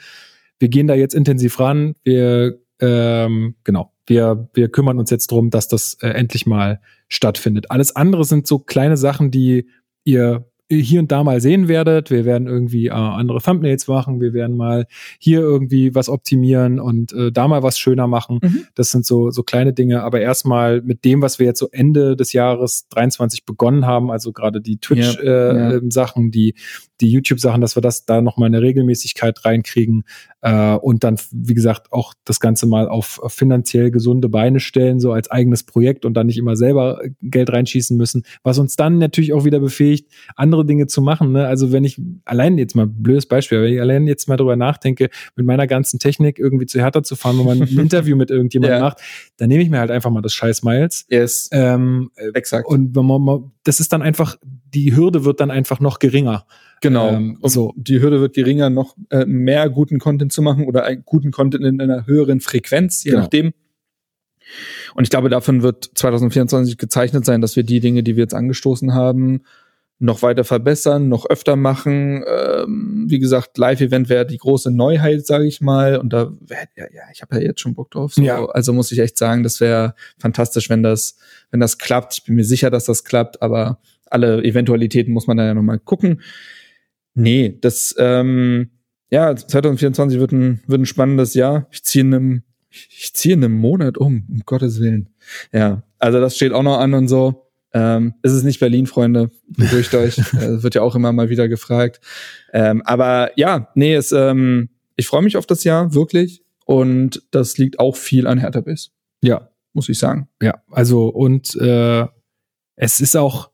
Wir gehen da jetzt intensiv ran. Wir ähm, genau, wir wir kümmern uns jetzt drum, dass das äh, endlich mal stattfindet. Alles andere sind so kleine Sachen, die ihr hier und da mal sehen werdet. Wir werden irgendwie äh, andere Thumbnails machen, wir werden mal hier irgendwie was optimieren und äh, da mal was schöner machen. Mhm. Das sind so, so kleine Dinge, aber erstmal mit dem, was wir jetzt so Ende des Jahres 23 begonnen haben, also gerade die Ja, ja. Twitch-Sachen, die, die YouTube-Sachen, dass wir das da nochmal eine Regelmäßigkeit reinkriegen äh, und dann, wie gesagt, auch das Ganze mal auf auf finanziell gesunde Beine stellen, so als eigenes Projekt und dann nicht immer selber Geld reinschießen müssen, was uns dann natürlich auch wieder befähigt, andere Dinge zu machen. Ne? Also wenn ich allein jetzt mal blödes Beispiel, wenn ich allein jetzt mal drüber nachdenke, mit meiner ganzen Technik irgendwie zu Hertha zu fahren, wo man ein Interview mit irgendjemandem Ja. macht, dann nehme ich mir halt einfach mal das Scheiß Miles. Yes. Ähm, äh, Exakt. und wenn man, mal- das ist dann einfach, die Hürde wird dann einfach noch geringer. Genau. Ähm, so. Die Hürde wird geringer, noch äh, mehr guten Content zu machen oder einen guten Content in einer höheren Frequenz, je Genau. nachdem. Und ich glaube, davon wird 2024 gezeichnet sein, dass wir die Dinge, die wir jetzt angestoßen haben, noch weiter verbessern, noch öfter machen. Ähm, wie gesagt, Live-Event wäre die große Neuheit, sage ich mal. Und da, ja, ja, ich habe ja jetzt schon Bock drauf. So. Ja. Also muss ich echt sagen, das wäre fantastisch, wenn das, wenn das klappt. Ich bin mir sicher, dass das klappt, aber alle Eventualitäten muss man da ja noch mal gucken. Nee, das, ähm, ja, 2024 wird ein, wird ein spannendes Jahr. Ich ziehe in einem, ich ziehe in einem Monat um, um Gottes Willen. Ja, also das steht auch noch an und so. Ähm, es ist nicht Berlin, Freunde. Beruhigt euch. Äh, wird ja auch immer mal wieder gefragt. Ähm, aber ja, nee, es, ähm, ich freue mich auf das Jahr, wirklich. Und das liegt auch viel an Hertha Biss, Ja, muss ich sagen. ja. Also und äh, es ist auch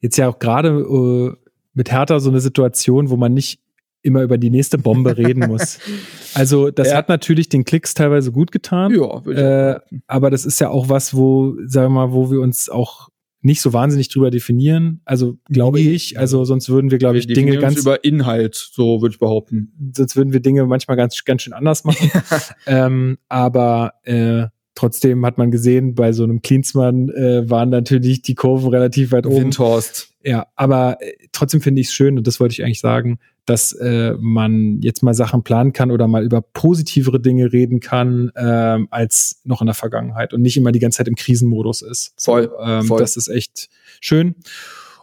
jetzt ja auch gerade äh, mit Hertha so eine Situation, wo man nicht immer über die nächste Bombe reden muss. Also das Ja. hat natürlich den Klicks teilweise gut getan. Ja, würde ich auch Äh, aber das ist ja auch was, wo, sagen wir mal, wo wir uns auch nicht so wahnsinnig drüber definieren. Also glaube Nee. ich. Also sonst würden wir, glaube ich, Dinge ganz, über Inhalt, so würde ich behaupten. sonst würden wir Dinge manchmal ganz, ganz schön anders machen. ähm, aber äh, trotzdem hat man gesehen, bei so einem Klinsmann äh, waren natürlich die Kurven relativ weit oben. Windhorst. Ja, aber äh, trotzdem finde ich es schön, und das wollte ich eigentlich sagen, dass äh, man jetzt mal Sachen planen kann oder mal über positivere Dinge reden kann, ähm, als noch in der Vergangenheit und nicht immer die ganze Zeit im Krisenmodus ist. Voll, ähm, voll. Das ist echt schön.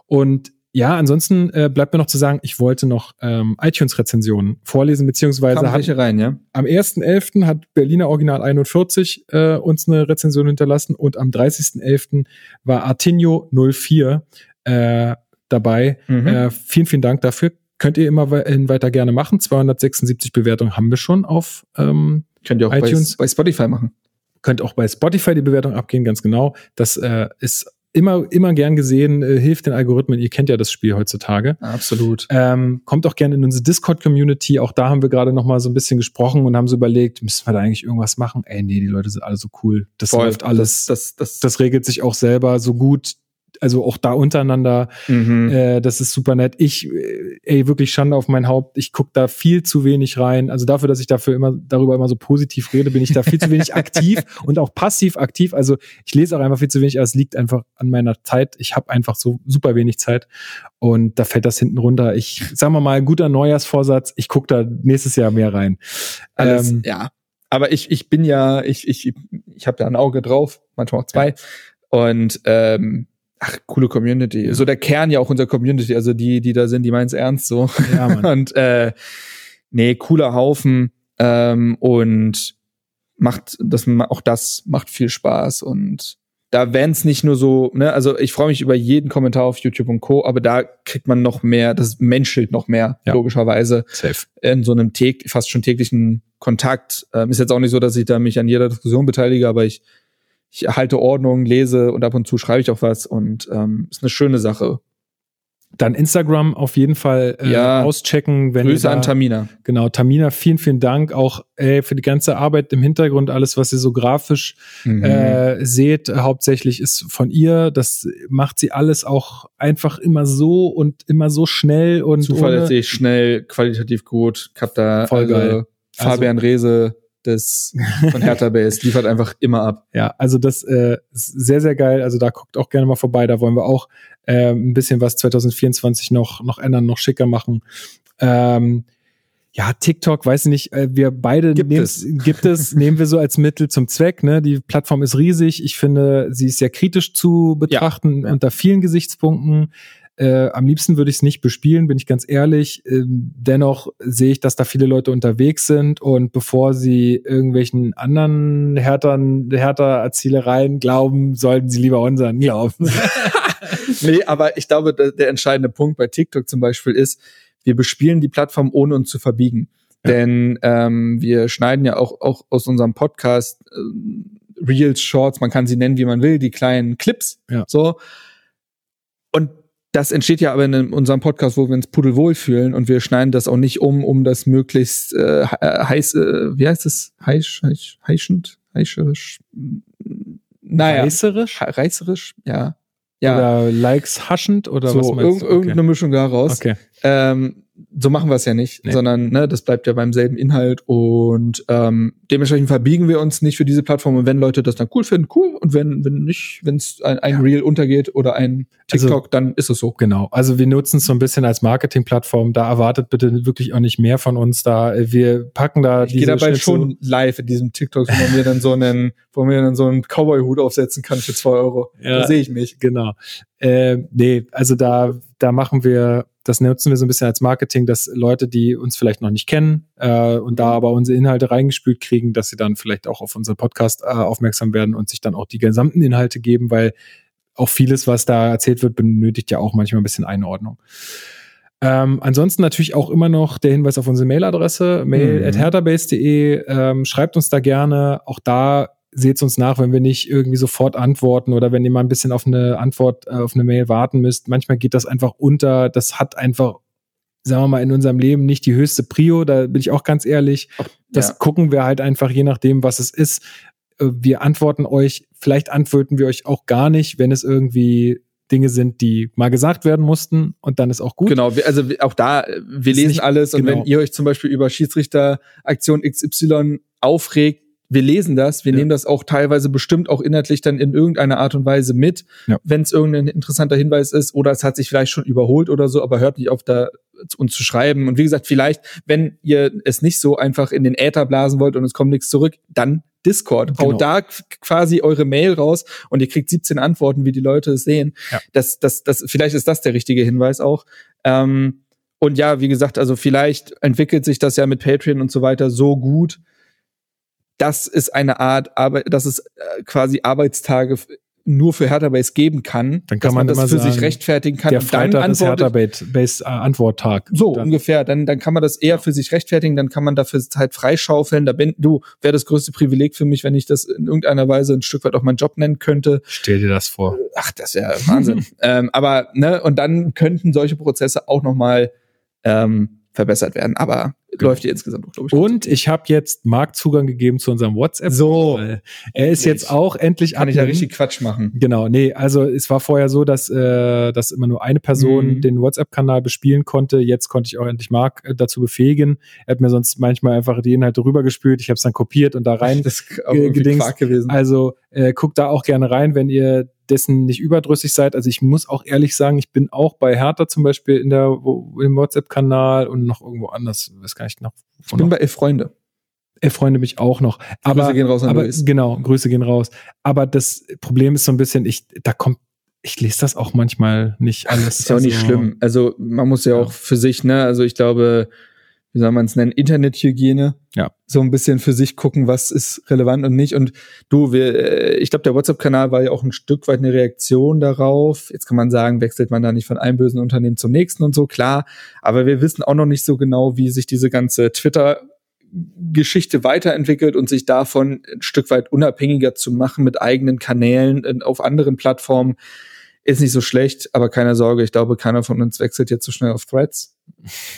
Und ja, ansonsten äh, bleibt mir noch zu sagen, ich wollte noch ähm, iTunes-Rezensionen vorlesen, beziehungsweise hat, rein, ja? am 1.11. hat Berliner Original 41 äh, uns eine Rezension hinterlassen und am 30.11. war Artinho 04 äh, dabei. Mhm. Äh, vielen, vielen Dank dafür. Könnt ihr immer we- weiter gerne machen. 276 Bewertungen haben wir schon auf. Ähm, Könnt ihr auch bei, iTunes. bei Spotify machen. könnt auch bei Spotify die Bewertung abgehen, ganz genau. Das äh, ist immer, immer gern gesehen, äh, hilft den Algorithmen. Ihr kennt ja das Spiel heutzutage. Absolut. Ähm, kommt auch gerne in unsere Discord-Community. Auch da haben wir gerade noch mal so ein bisschen gesprochen und haben so überlegt, müssen wir da eigentlich irgendwas machen? Ey, nee, die Leute sind alle so cool. Das Voll, läuft alles. Das, das, Das regelt sich auch selber so gut. Also auch da untereinander. mhm. Äh, das ist super nett. Ich, äh, ey, wirklich Schande auf mein Haupt. Ich guck da viel zu wenig rein. Also dafür, dass ich dafür immer darüber immer so positiv rede, bin ich da viel zu wenig aktiv und auch passiv aktiv. Also ich lese auch einfach viel zu wenig, aber es liegt einfach an meiner Zeit. Ich habe einfach so super wenig Zeit und da fällt das hinten runter. Ich sagen wir mal, guter Neujahrsvorsatz. Ich guck da nächstes Jahr mehr rein. Alles, Ähm, ja. Aber ich, ich bin ja, ich, ich, ich habe da ein Auge drauf, manchmal auch zwei. Und ähm, ach, coole Community. So der Kern ja auch unserer Community, also die, die da sind, die meint's ernst so. Ja, Mann. und äh, nee, cooler Haufen. Ähm, und macht das auch das macht viel Spaß und da wenn's nicht nur so, ne, also ich freue mich über jeden Kommentar auf YouTube und Co, aber da kriegt man noch mehr, das menschelt noch mehr, Ja. logischerweise Safe. in so einem täg fast schon täglichen Kontakt. Ähm, ist jetzt auch nicht so, dass ich da mich an jeder Diskussion beteilige, aber ich, ich halte Ordnung, lese und ab und zu schreibe ich auch was und ähm, ist eine schöne Sache. Dann Instagram auf jeden Fall äh, Ja. auschecken, wenn Grüße da, an Tamina. Genau, Tamina, vielen, vielen Dank auch äh, für die ganze Arbeit im Hintergrund, alles, was ihr so grafisch Mhm. äh, seht, hauptsächlich ist von ihr. Das macht sie alles auch einfach immer so und immer so schnell und Zuverlässig, schnell, qualitativ gut. Ich hab da Voll also geil. Fabian Rehse des von Hertha Base liefert einfach immer ab. Ja, also das äh, ist sehr, sehr geil. Also da guckt auch gerne mal vorbei. Da wollen wir auch äh, ein bisschen was 2024 noch, noch ändern, noch schicker machen. Ähm, ja, TikTok, weiß ich nicht, äh, wir beide Gibt nehmen es. gibt es, nehmen wir so als Mittel zum Zweck. Ne? Die Plattform ist riesig. Ich finde, sie ist sehr kritisch zu betrachten ja. unter vielen Gesichtspunkten. Äh, am liebsten würde ich es nicht bespielen, bin ich ganz ehrlich. Ähm, dennoch sehe ich, dass da viele Leute unterwegs sind und bevor sie irgendwelchen anderen härteren, härter Erzielereien glauben, sollten sie lieber unseren glauben. nee, aber ich glaube, der, der entscheidende Punkt bei TikTok zum Beispiel ist, wir bespielen die Plattform, ohne uns zu verbiegen. Denn ähm, wir schneiden ja auch, auch aus unserem Podcast ähm, Reels, Shorts, man kann sie nennen, wie man will, die kleinen Clips. Ja. So. Und das entsteht ja aber in unserem Podcast, wo wir uns pudelwohl fühlen und wir schneiden das auch nicht um, um das möglichst äh, he- heiß, äh, wie heißt es? Heisch, heisch, heischend, heischerisch. Naja. Reißerisch? Reißerisch, ja. Ja. Oder Likes haschend oder so, was meinst du? irgendeine Mischung daraus. Okay. Ähm, so machen wir es ja nicht, Nee. sondern ne, das bleibt ja beim selben Inhalt und ähm, dementsprechend verbiegen wir uns nicht für diese Plattform und wenn Leute das dann cool finden, cool und wenn wenn nicht, wenn es ein, ein Reel untergeht oder ein Also- TikTok, dann ist es so. Genau. Also wir nutzen es so ein bisschen als Marketingplattform. Da erwartet bitte wirklich auch nicht mehr von uns. Da wir packen da Ich gehe dabei Schnitzel- schon live in diesem TikTok, wo man mir dann so einen, wo man mir dann so einen Cowboy-Hut aufsetzen kann für zwei Euro. Ja. Da sehe ich mich. Genau. Äh, nee, also da, da machen wir, das nutzen wir so ein bisschen als Marketing, dass Leute, die uns vielleicht noch nicht kennen äh, und da aber unsere Inhalte reingespült kriegen, dass sie dann vielleicht auch auf unseren Podcast äh, aufmerksam werden und sich dann auch die gesamten Inhalte geben, weil auch vieles, was da erzählt wird, benötigt ja auch manchmal ein bisschen Einordnung. Ähm, ansonsten natürlich auch immer noch der Hinweis auf unsere Mailadresse, mail Mhm. Ähm, schreibt uns da gerne. Auch da seht uns nach, wenn wir nicht irgendwie sofort antworten oder wenn ihr mal ein bisschen auf eine Antwort, äh, auf eine Mail warten müsst. Manchmal geht das einfach unter. Das hat einfach, sagen wir mal, in unserem Leben nicht die höchste Prio. Da bin ich auch ganz ehrlich. Das Ja. gucken wir halt einfach, je nachdem, was es ist. Äh, Wir antworten euch, vielleicht antworten wir euch auch gar nicht, wenn es irgendwie Dinge sind, die mal gesagt werden mussten und dann ist auch gut. Genau, also auch da, äh, wir Ist lesen nicht- alles und genau. wenn ihr euch zum Beispiel über Schiedsrichteraktion XY aufregt, wir lesen das, wir Ja. nehmen das auch teilweise bestimmt auch inhaltlich dann in irgendeiner Art und Weise mit, Ja. wenn es irgendein interessanter Hinweis ist oder es hat sich vielleicht schon überholt oder so, aber hört nicht auf, da uns zu schreiben. Und wie gesagt, vielleicht, wenn ihr es nicht so einfach in den Äther blasen wollt und es kommt nichts zurück, dann Discord. Genau. Haut da quasi eure Mail raus und ihr kriegt 17 Antworten, wie die Leute es sehen. Ja. Das, das, das, vielleicht ist das der richtige Hinweis auch. Ähm, und ja, wie gesagt, also vielleicht entwickelt sich das ja mit Patreon und so weiter so gut. Das ist eine Art Arbeit, das ist äh, quasi Arbeitstage nur für Hertha Base geben kann, Dann kann dass man das für sagen, sich rechtfertigen kann. Der und dann Freitag ist Hertha Base Antworttag. so dann, ungefähr, dann, dann kann man das eher für sich rechtfertigen, dann kann man dafür Zeit freischaufeln. Da bin du, wäre das größte Privileg für mich, wenn ich das in irgendeiner Weise ein Stück weit auch meinen Job nennen könnte. Stell dir das vor. Ach, das wäre Wahnsinn. ähm, aber, ne, und dann könnten solche Prozesse auch nochmal ähm, verbessert werden. Aber läuft ja insgesamt auch, glaube ich. Und ich habe jetzt Marc Zugang gegeben zu unserem WhatsApp. So. Er ist Endlich. jetzt auch endlich kann ich ja Admin. richtig Quatsch machen. Genau, nee, also es war vorher so, dass, äh, dass immer nur eine Person Mhm. den WhatsApp-Kanal bespielen konnte. Jetzt konnte ich auch endlich Marc äh, dazu befähigen. Er hat mir sonst manchmal einfach die Inhalte rübergespült. Ich habe es dann kopiert und da rein. Das ist auch gedingst. Gewesen. Also äh, guckt da auch gerne rein, wenn ihr dessen nicht überdrüssig seid. Also ich muss auch ehrlich sagen, ich bin auch bei Hertha zum Beispiel in der wo, im WhatsApp-Kanal und noch irgendwo anders, weiß gar nicht noch. ich bin noch. bei Elf Freunde. Er freunde mich auch noch. Aber, Grüße gehen raus an aber Luis. genau, Grüße gehen raus. Aber das Problem ist so ein bisschen, ich, da kommt, ich lese das auch manchmal nicht alles. Ist ja auch nicht Also, schlimm. Also man muss ja, Ja. auch für sich, ne, also ich glaube, wie soll man es nennen, Internethygiene. Ja. So ein bisschen für sich gucken, was ist relevant und nicht. Und du, wir, äh, ich glaube, der WhatsApp-Kanal war ja auch ein Stück weit eine Reaktion darauf. Jetzt kann man sagen, wechselt man da nicht von einem bösen Unternehmen zum nächsten und so, klar. Aber wir wissen auch noch nicht so genau, wie sich diese ganze Twitter Geschichte weiterentwickelt und sich davon ein Stück weit unabhängiger zu machen mit eigenen Kanälen auf anderen Plattformen ist nicht so schlecht, aber keine Sorge, ich glaube, keiner von uns wechselt jetzt so schnell auf Threads.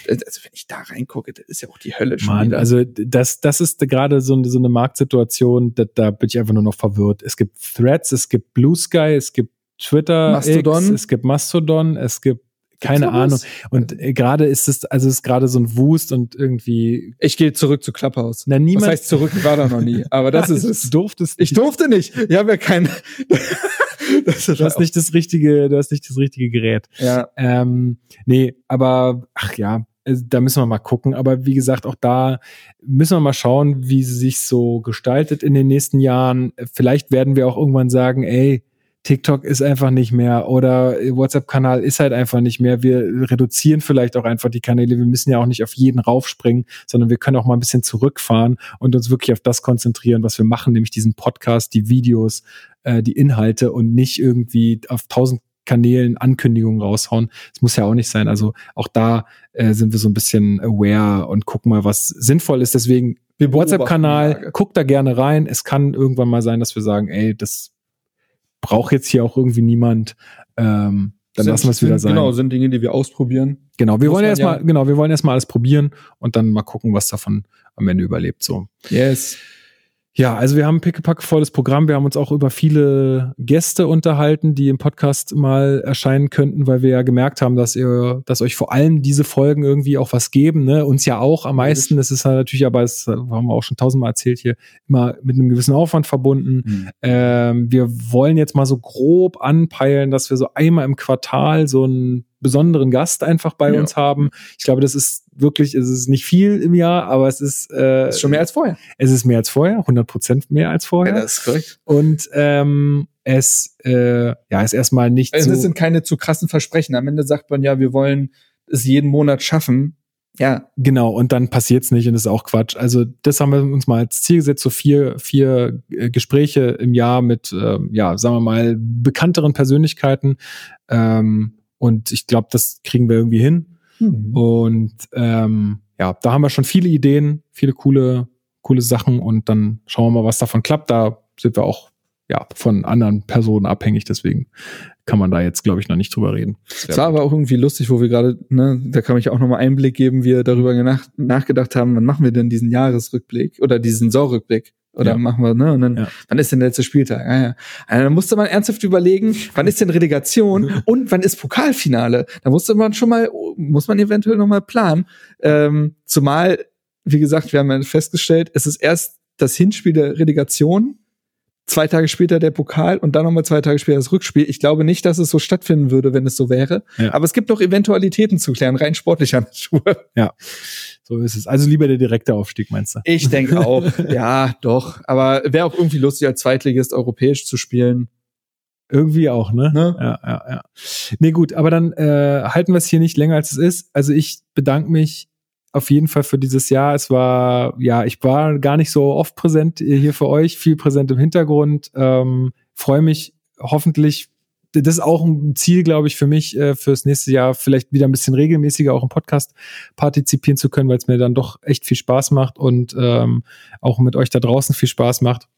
Also wenn ich da reingucke, das ist ja auch die Hölle schon Mann, wieder. also das, das ist gerade so, eine- so eine Marktsituation, da, da bin ich einfach nur noch verwirrt. Es gibt Threads, es gibt Blue Sky, es gibt Twitter, Mastodon. X, es gibt Mastodon, es gibt keine noch Ahnung. was? Und äh, gerade ist es, also es ist gerade so ein Wust und irgendwie, ich gehe zurück zu Clubhouse. na niemand. heißt zurück? War da noch nie. Aber das ist es. Du durftest Ich durfte nicht. Ich habe ja kein. das ist Du hast nicht das richtige, du hast nicht das richtige Gerät. Ja, Ähm, nee, aber ach ja, da müssen wir mal gucken. Aber wie gesagt, auch da müssen wir mal schauen, wie sie sich so gestaltet in den nächsten Jahren. Vielleicht werden wir auch irgendwann sagen, ey, TikTok ist einfach nicht mehr oder WhatsApp-Kanal ist halt einfach nicht mehr. Wir reduzieren vielleicht auch einfach die Kanäle. Wir müssen ja auch nicht auf jeden raufspringen, sondern wir können auch mal ein bisschen zurückfahren und uns wirklich auf das konzentrieren, was wir machen, nämlich diesen Podcast, die Videos, äh, die Inhalte und nicht irgendwie auf tausend Kanälen Ankündigungen raushauen. Das muss ja auch nicht sein. Also auch da äh, sind wir so ein bisschen aware und gucken mal, was sinnvoll ist. Deswegen WhatsApp-Kanal, guckt da gerne rein. Es kann irgendwann mal sein, dass wir sagen, ey, das braucht jetzt hier auch irgendwie niemand. Ähm, dann Sind- lassen wir es wieder sein. Genau, sind Dinge, die wir ausprobieren. Genau, wir Muss wollen erstmal, ja- genau, wir wollen erstmal alles probieren und dann mal gucken, was davon am Ende überlebt. So. Yes. Ja, also wir haben ein pickepackevolles Programm. Wir haben uns auch über viele Gäste unterhalten, die im Podcast mal erscheinen könnten, weil wir ja gemerkt haben, dass ihr, dass euch vor allem diese Folgen irgendwie auch was geben, ne? Uns ja auch am meisten. Das ist halt natürlich, aber das haben wir auch schon tausendmal erzählt hier, immer mit einem gewissen Aufwand verbunden. Ähm, wir wollen jetzt mal so grob anpeilen, dass wir so einmal im Quartal so einen besonderen Gast einfach bei Ja. uns haben. Ich glaube, das ist wirklich, es ist nicht viel im Jahr, aber es ist, äh, ist schon mehr als vorher. es ist mehr als vorher, 100 Prozent mehr als vorher. das ist korrekt. und ähm, es äh, ja, ist erstmal nicht Also so. das sind keine zu krassen Versprechen. Am Ende sagt man ja, wir wollen es jeden Monat schaffen. Ja, Genau, und dann passiert's nicht und das ist auch Quatsch. Also das haben wir uns mal als Ziel gesetzt, so vier, vier äh, Gespräche im Jahr mit, ähm, ja, sagen wir mal, bekannteren Persönlichkeiten. Ähm, und ich glaube, das kriegen wir irgendwie hin. Und ähm, ja, da haben wir schon viele Ideen, viele coole, coole Sachen und dann schauen wir mal, was davon klappt. Da sind wir auch ja von anderen Personen abhängig, deswegen kann man da jetzt, glaube ich, noch nicht drüber reden. Es war aber auch irgendwie lustig, wo wir gerade, ne, da kann ich auch nochmal Einblick geben, wie wir darüber nach, nachgedacht haben, wann machen wir denn diesen Jahresrückblick oder diesen Saisonrückblick? Oder Ja. machen wir, ne? Und dann, Ja. wann ist denn der letzte Spieltag? Ah, ja. Also, dann musste man ernsthaft überlegen, wann ist denn Relegation und wann ist Pokalfinale? Da musste man schon mal, muss man eventuell nochmal planen. Ähm, zumal, wie gesagt, wir haben ja festgestellt, es ist erst das Hinspiel der Relegation, zwei Tage später der Pokal und dann nochmal zwei Tage später das Rückspiel. Ich glaube nicht, dass es so stattfinden würde, wenn es so wäre. Ja. Aber es gibt noch Eventualitäten zu klären, rein sportlicher Natur. So ist es. Also lieber der direkte Aufstieg, meinst du? Ich denke auch. ja, doch. Aber wäre auch irgendwie lustig, als Zweitligist europäisch zu spielen. Irgendwie auch, ne? Ne? Ja, ja, ja. Nee, gut, aber dann äh, halten wir es hier nicht länger, als es ist. Also ich bedanke mich auf jeden Fall für dieses Jahr. Es war, ja, ich war gar nicht so oft präsent hier für euch, viel präsent im Hintergrund. Ähm, Freue mich hoffentlich das ist auch ein Ziel, glaube ich, für mich äh, fürs nächste Jahr, vielleicht wieder ein bisschen regelmäßiger auch im Podcast partizipieren zu können, weil es mir dann doch echt viel Spaß macht und ähm, auch mit euch da draußen viel Spaß macht.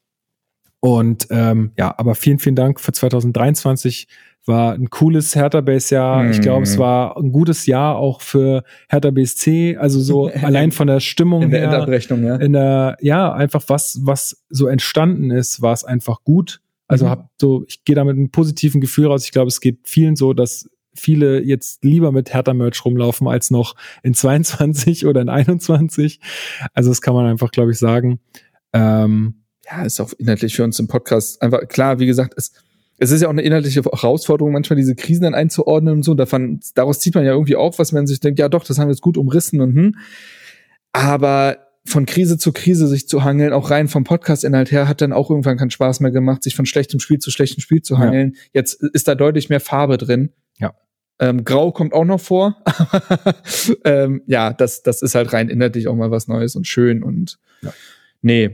Und ähm, ja, aber vielen, vielen Dank für 2023. War ein cooles Hertha Base Jahr. Ich glaube, es Mhm. war ein gutes Jahr auch für Hertha BSC. Also so allein von der Stimmung In der her Endabrechnung, ja. in der, ja, einfach was, was so entstanden ist, war es einfach gut. Also Mhm. hab so, ich gehe da mit einem positiven Gefühl raus. Ich glaube, es geht vielen so, dass viele jetzt lieber mit Hertha-Merch rumlaufen als noch in 22 oder in 21. Also das kann man einfach, glaube ich, sagen. Ähm, ja, ist auch inhaltlich für uns im Podcast einfach klar, wie gesagt, es, es ist ja auch eine inhaltliche Herausforderung, manchmal diese Krisen dann einzuordnen und so. Und davon, daraus zieht man ja irgendwie auch, was man sich denkt, ja doch, das haben wir jetzt gut umrissen und hm. Aber von Krise zu Krise sich zu hangeln, auch rein vom Podcast-Inhalt her, hat dann auch irgendwann keinen Spaß mehr gemacht, sich von schlechtem Spiel zu schlechtem Spiel zu hangeln. Jetzt ist da deutlich mehr Farbe drin. Ja. Ähm, Grau kommt auch noch vor. ähm, ja, das, das ist halt rein inhaltlich auch mal was Neues und schön und Ja. nee,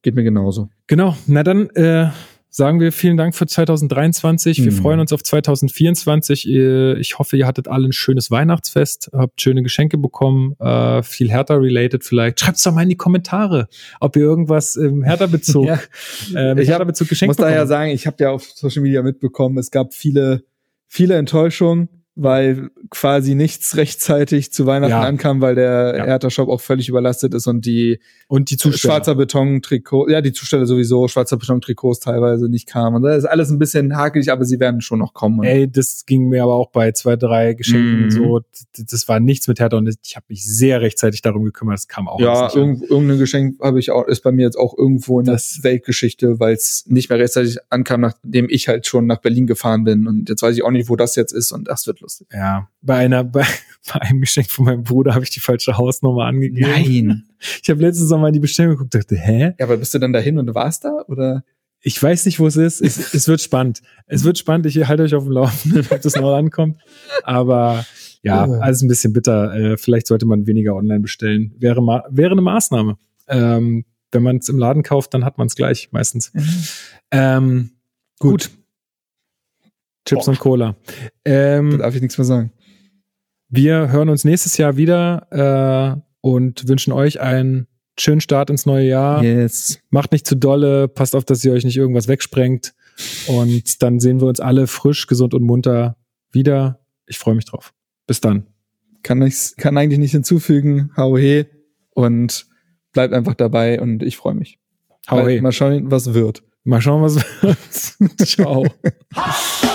geht mir genauso. Genau, na dann äh, sagen wir vielen Dank für 2023. Wir Mhm. freuen uns auf 2024. Äh, Ich hoffe, ihr hattet alle ein schönes Weihnachtsfest, habt schöne Geschenke bekommen, äh, viel Hertha-related vielleicht. Schreibt's doch mal in die Kommentare, ob ihr irgendwas im Hertha-Bezug, Ja. äh, Ich hab- Hertha-Bezug geschenkt muss daher bekommen. sagen, ich habe ja auf Social Media mitbekommen, es gab viele, viele Enttäuschungen, weil quasi nichts rechtzeitig zu Weihnachten Ja. ankam, weil der Ja. Hertha-Shop auch völlig überlastet ist und die Und die Zusteller. schwarzer Beton-Trikot, ja, die Zusteller sowieso, schwarzer Beton-Trikots teilweise nicht kamen. Und das ist alles ein bisschen hakelig, aber sie werden schon noch kommen. Ey, das ging mir aber auch bei zwei, drei Geschenken Mhm. so. Das war nichts mit Hertha und ich habe mich sehr rechtzeitig darum gekümmert. Das kam auch ja, irgendein Geschenk habe ich auch, ist bei mir jetzt auch irgendwo in Das- der Weltgeschichte, weil es nicht mehr rechtzeitig ankam, nachdem ich halt schon nach Berlin gefahren bin. Und jetzt weiß ich auch nicht, wo das jetzt ist und das wird lustig. Ja, bei einer, bei, bei einem Geschenk von meinem Bruder habe ich die falsche Hausnummer angegeben. Ich habe letztens mal in die Bestellung geguckt, dachte, hä? Ja, aber bist du dann dahin und warst da? Oder? Ich weiß nicht, wo es ist. Es, es wird spannend. Es wird spannend. Ich halte euch auf dem Laufenden, ob das noch ankommt. Aber ja, alles ein bisschen bitter. Äh, vielleicht sollte man weniger online bestellen. Wäre, ma wäre eine Maßnahme. Ähm, wenn man es im Laden kauft, dann hat man es gleich meistens. Ähm, gut. Chips Boah. und Cola. Da Ähm, darf ich nichts mehr sagen. wir hören uns nächstes Jahr wieder äh, und wünschen euch einen schönen Start ins neue Jahr. Yes. Macht nicht zu dolle, passt auf, dass ihr euch nicht irgendwas wegsprengt. Und dann sehen wir uns alle frisch, gesund und munter wieder. Ich freue mich drauf. Bis dann. Kann, ich, kann eigentlich nicht hinzufügen. Hau he. Und bleibt einfach dabei und ich freue mich. Hau Mal- hey. Mal schauen, was wird. Mal schauen, was wird. Ciao.